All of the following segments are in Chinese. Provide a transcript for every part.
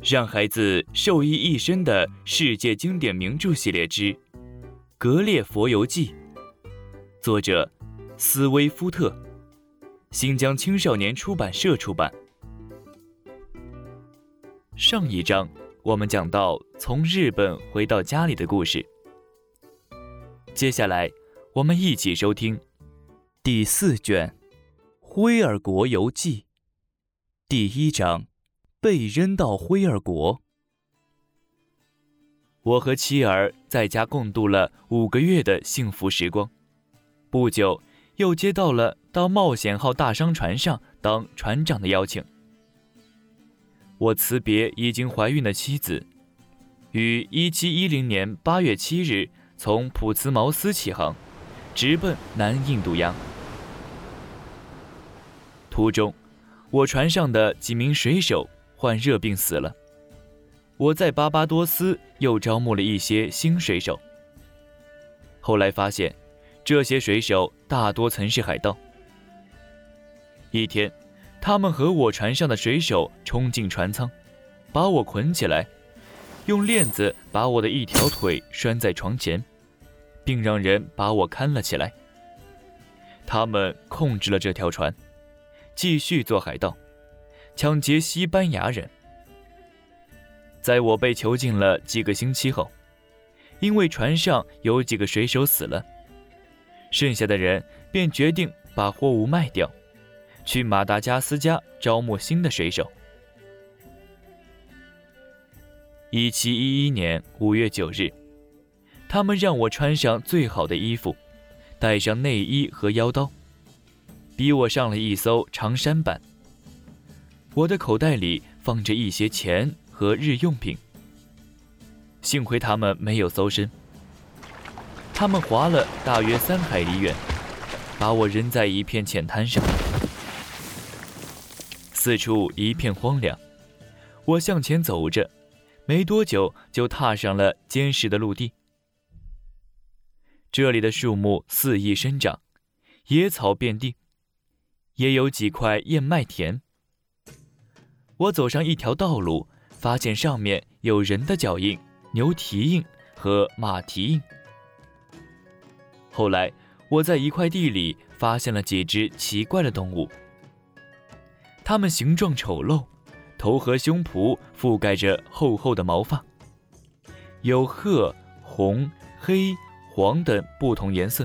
让孩子受益一生的世界经典名著系列之《格列佛游记》，作者斯威夫特，新疆青少年出版社出版。上一章我们讲到从日本回到家里的故事，接下来我们一起收听第四卷《辉尔国游记》第一章。被扔到灰尔国，我和妻儿在家共度了五个月的幸福时光。不久，又接到了到冒险号大商船上当船长的邀请。我辞别已经怀孕的妻子，于一七一零年八月七日从普茨茅斯起航，直奔南印度洋。途中，我船上的几名水手。患热病死了。我在巴巴多斯又招募了一些新水手。后来发现，这些水手大多曾是海盗。一天，他们和我船上的水手冲进船舱，把我捆起来，用链子把我的一条腿拴在床前，并让人把我看了起来。他们控制了这条船，继续做海盗。抢劫西班牙人。在我被囚禁了几个星期后，因为船上有几个水手死了，剩下的人便决定把货物卖掉，去马达加斯加招募新的水手。一七一一年五月九日，他们让我穿上最好的衣服，带上内衣和腰刀，逼我上了一艘长山板。我的口袋里放着一些钱和日用品。幸亏他们没有搜身。他们划了大约三海里远，把我扔在一片浅滩上。四处一片荒凉。我向前走着，没多久就踏上了坚实的陆地。这里的树木肆意生长，野草遍地，也有几块燕麦田。我走上一条道路，发现上面有人的脚印、牛蹄印和马蹄印。后来，我在一块地里发现了几只奇怪的动物，它们形状丑陋，头和胸脯覆盖着厚厚的毛发，有褐、红、黑、黄等不同颜色，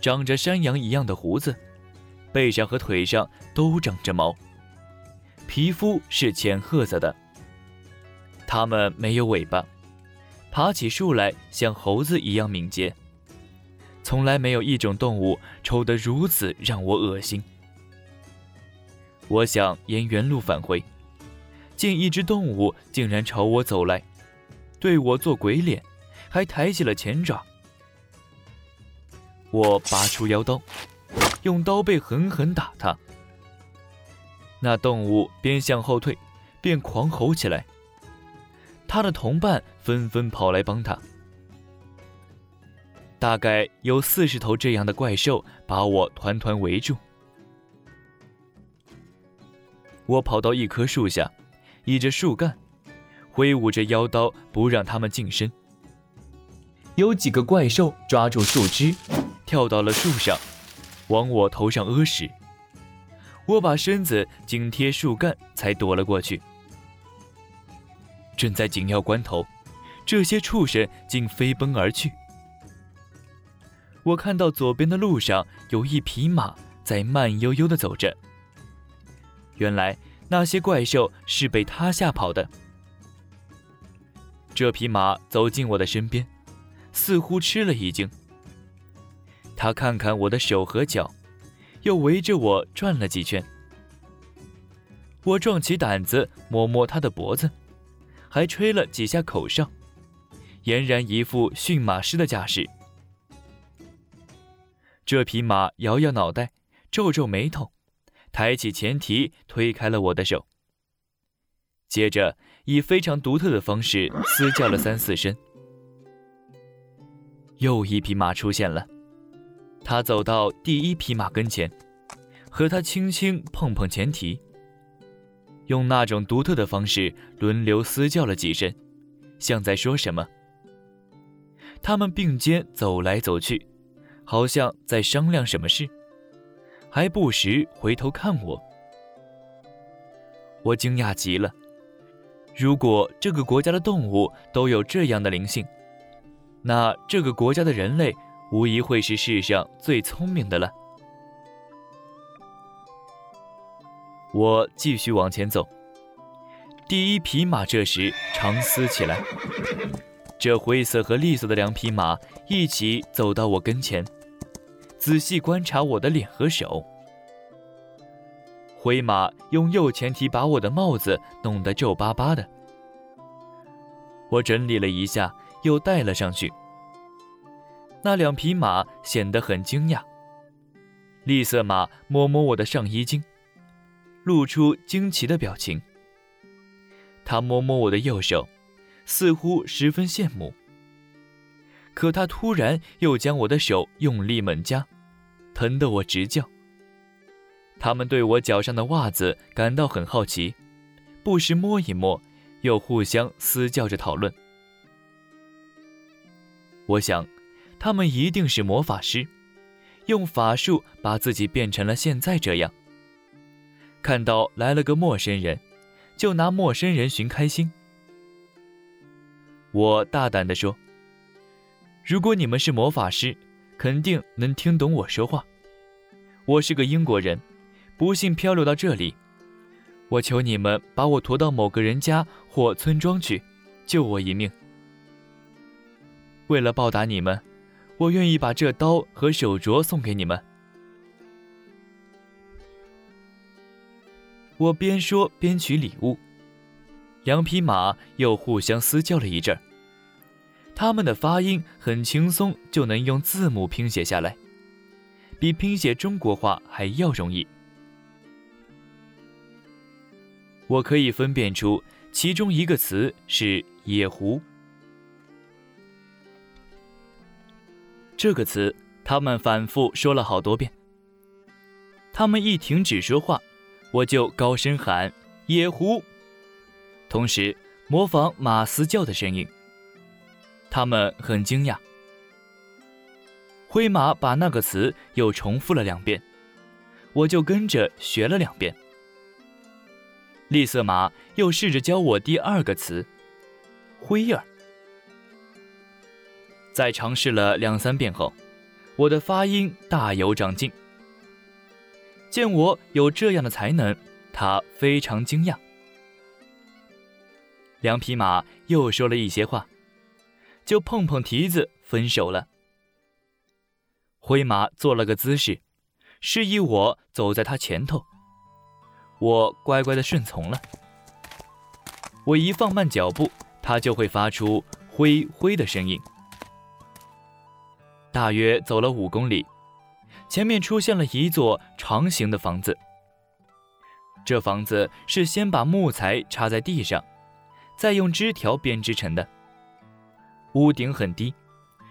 长着山羊一样的胡子，背上和腿上都长着毛。皮肤是浅褐色的，它们没有尾巴，爬起树来像猴子一样敏捷。从来没有一种动物丑得如此让我恶心。我想沿原路返回，见一只动物竟然朝我走来，对我做鬼脸，还抬起了前爪。我拔出腰刀，用刀背狠狠打它。那动物边向后退，边狂吼起来。他的同伴纷纷跑来帮他。大概有四十头这样的怪兽把我团团围住。我跑到一棵树下，倚着树干，挥舞着腰刀，不让他们近身。有几个怪兽抓住树枝，跳到了树上，往我头上屙屎。我把身子紧贴树干，才躲了过去。正在紧要关头，这些畜生竟飞奔而去。我看到左边的路上有一匹马在慢悠悠地走着。原来那些怪兽是被他吓跑的。这匹马走进我的身边，似乎吃了一惊。他看看我的手和脚。又围着我转了几圈，我壮起胆子摸摸他的脖子，还吹了几下口哨，俨然一副驯马师的架势。这匹马摇摇脑袋，皱皱眉头，抬起前蹄推开了我的手，接着以非常独特的方式嘶叫了三四声。又一匹马出现了。他走到第一匹马跟前，和它轻轻碰碰前蹄。用那种独特的方式轮流嘶叫了几声，像在说什么。他们并肩走来走去，好像在商量什么事，还不时回头看我。我惊讶极了。如果这个国家的动物都有这样的灵性，那这个国家的人类无疑会是世上最聪明的了。我继续往前走。第一匹马这时长嘶起来。这灰色和绿色的两匹马一起走到我跟前，仔细观察我的脸和手。灰马用右前蹄把我的帽子弄得皱巴巴的。我整理了一下，又戴了上去。那两匹马显得很惊讶。栗色马摸摸我的上衣襟，露出惊奇的表情。他摸摸我的右手，似乎十分羡慕。可他突然又将我的手用力猛夹，疼得我直叫。他们对我脚上的袜子感到很好奇，不时摸一摸，又互相嘶叫着讨论。我想，他们一定是魔法师，用法术把自己变成了现在这样。看到来了个陌生人，就拿陌生人寻开心。我大胆地说：“如果你们是魔法师，肯定能听懂我说话。我是个英国人。”不幸漂流到这里，我求你们把我驮到某个人家或村庄去，救我一命。为了报答你们，我愿意把这刀和手镯送给你们。我边说边取礼物，两匹马又互相嘶叫了一阵儿。他们的发音很轻松，就能用字母拼写下来，比拼写中国话还要容易。我可以分辨出其中一个词是“野狐”。这个词他们反复说了好多遍。他们一停止说话，我就高声喊“野狐”，同时模仿马嘶叫的声音。他们很惊讶。灰马把那个词又重复了两遍，我就跟着学了两遍。栗色马又试着教我第二个词“灰儿”。在尝试了两三遍后，我的发音大有长进。见我有这样的才能，他非常惊讶。两匹马又说了一些话，就碰碰蹄子分手了。灰马做了个姿势，示意我走在他前头。我乖乖的顺从了。我一放慢脚步，它就会发出“灰灰”的声音。大约走了五公里，前面出现了一座长形的房子。这房子是先把木材插在地上，再用枝条编织成的。屋顶很低，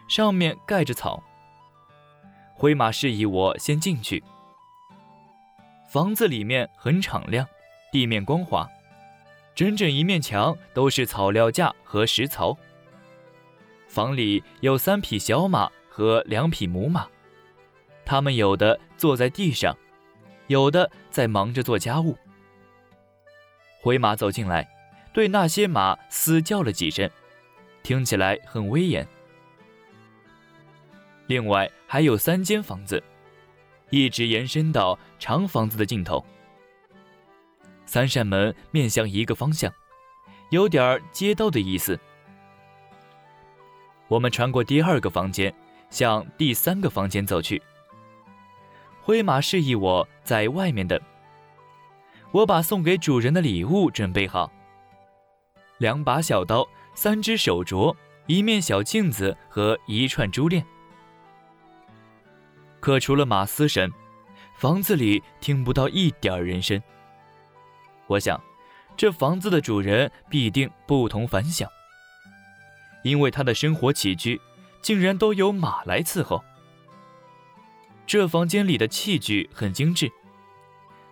上面盖着草。灰马示意我先进去。房子里面很敞亮，地面光滑，整整一面墙都是草料架和石槽。房里有三匹小马和两匹母马，它们有的坐在地上，有的在忙着做家务。灰马走进来，对那些马嘶叫了几声，听起来很威严。另外还有三间房子。一直延伸到长房子的尽头。三扇门面向一个方向，有点街道的意思。我们穿过第二个房间，向第三个房间走去。灰马示意我在外面等。我把送给主人的礼物准备好：两把小刀、三只手镯、一面小镜子和一串珠链。可除了马嘶声，房子里听不到一点人声。我想，这房子的主人必定不同凡响，因为他的生活起居竟然都由马来伺候。这房间里的器具很精致，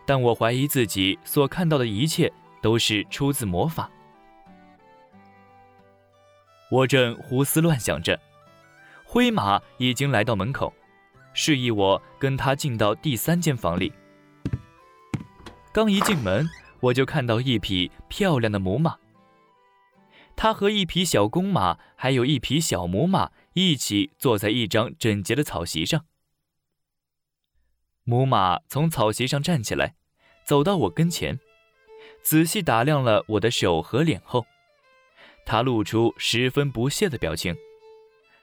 但我怀疑自己所看到的一切都是出自魔法。我正胡思乱想着，灰马已经来到门口，示意我跟他进到第三间房里。刚一进门，我就看到一匹漂亮的母马。它和一匹小公马，还有一匹小母马一起坐在一张整洁的草席上。母马从草席上站起来，走到我跟前，仔细打量了我的手和脸后，它露出十分不屑的表情，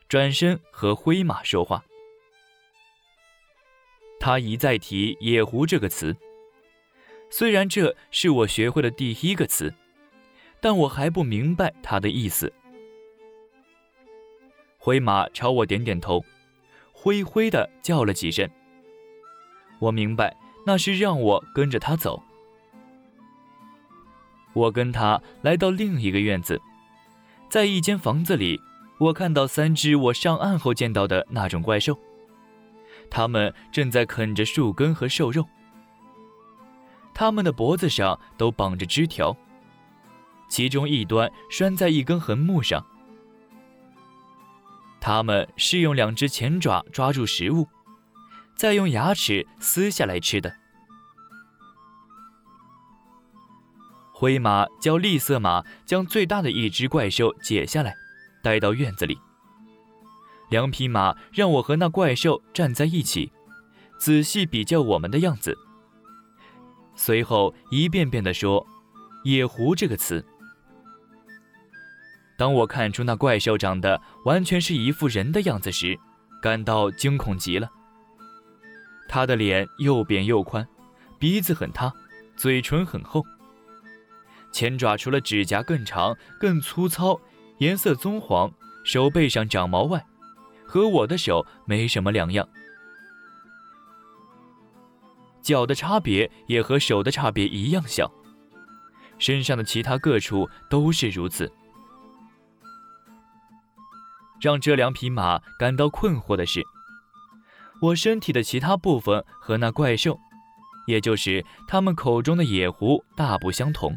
转身和灰马说话。他一再提“野狐”这个词。虽然这是我学会的第一个词，但我还不明白它的意思。灰马朝我点点头，灰灰的叫了几声。我明白那是让我跟着他走。我跟他来到另一个院子，在一间房子里，我看到三只我上岸后见到的那种怪兽，它们正在啃着树根和瘦肉。它们的脖子上都绑着枝条，其中一端拴在一根横木上。它们是用两只前爪抓住食物，再用牙齿撕下来吃的。灰马教栗色马将最大的一只怪兽解下来，带到院子里。两匹马让我和那怪兽站在一起，仔细比较我们的样子。随后一遍遍地说“野狐”这个词。当我看出那怪兽长得完全是一副人的样子时，感到惊恐极了。他的脸又扁又宽，鼻子很塌，嘴唇很厚，前爪除了指甲更长、更粗糙、颜色棕黄，手背上长毛外，和我的手没什么两样。脚的差别也和手的差别一样小，身上的其他各处都是如此。让这两匹马感到困惑的是，我身体的其他部分和那怪兽，也就是他们口中的野狐，大不相同。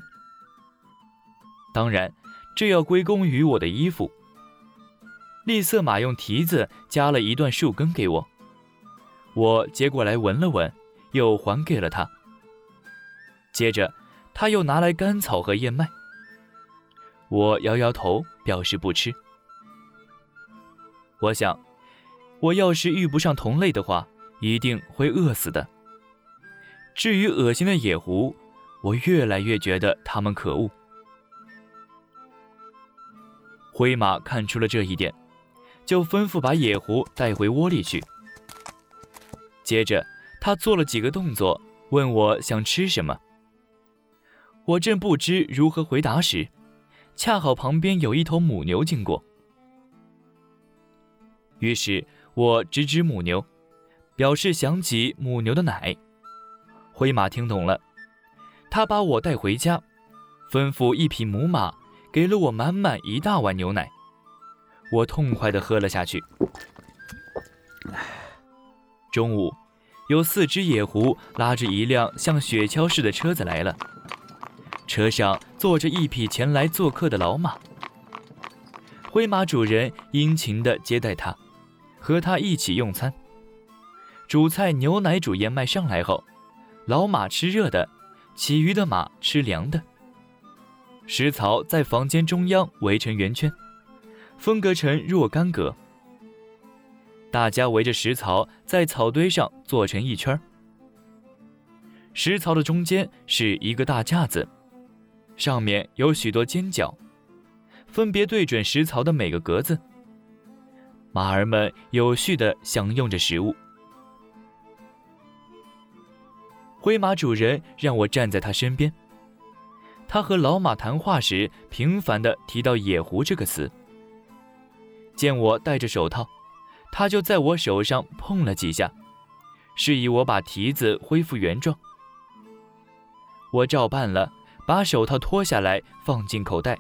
当然，这要归功于我的衣服。栗色马用蹄子夹了一段树根给我，我接过来闻了闻。又还给了他。接着，他又拿来干草和燕麦。我摇摇头，表示不吃。我想，我要是遇不上同类的话，一定会饿死的。至于恶心的野狐，我越来越觉得他们可恶。灰马看出了这一点，就吩咐把野狐带回窝里去。接着。他做了几个动作，问我想吃什么。我正不知如何回答时，恰好旁边有一头母牛经过。于是我指指母牛，表示想起母牛的奶。灰马听懂了，他把我带回家，吩咐一匹母马给了我满满一大碗牛奶，我痛快地喝了下去。中午。有四只野狐拉着一辆像雪橇似的车子来了，车上坐着一匹前来做客的老马。灰马主人殷勤地接待他，和他一起用餐。主菜牛奶煮燕麦上来后，老马吃热的，其余的马吃凉的。食槽在房间中央围成圆圈，分隔成若干格。大家围着食槽，在草堆上坐成一圈食槽的中间是一个大架子，上面有许多尖角，分别对准食槽的每个格子。马儿们有序地享用着食物。灰马主人让我站在他身边。他和老马谈话时，频繁地提到“野狐”这个词。见我戴着手套。他就在我手上碰了几下，示意我把蹄子恢复原状。我照办了，把手套脱下来放进口袋。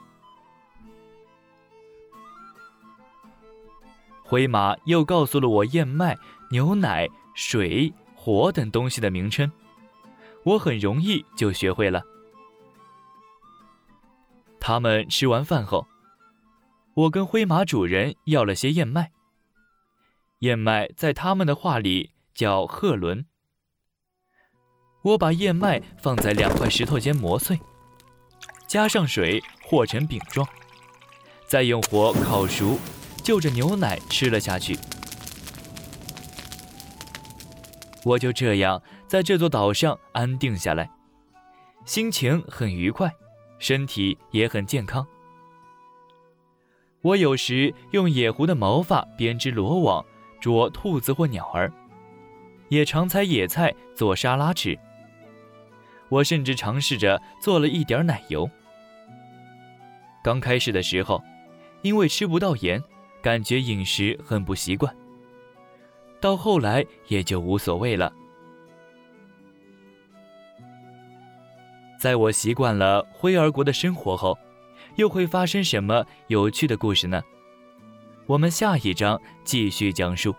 灰马又告诉了我燕麦、牛奶、水、火等东西的名称，我很容易就学会了。他们吃完饭后，我跟灰马主人要了些燕麦。燕麦在他们的话里叫鹤伦。我把燕麦放在两块石头间磨碎，加上水和成饼状，再用火烤熟，就着牛奶吃了下去。我就这样在这座岛上安定下来，心情很愉快，身体也很健康。我有时用野狐的毛发编织罗网。捉兔子或鸟儿，也常采野菜做沙拉吃。我甚至尝试着做了一点奶油。刚开始的时候，因为吃不到盐，感觉饮食很不习惯。到后来也就无所谓了。在我习惯了灰儿国的生活后，又会发生什么有趣的故事呢？我们下一章继续讲述。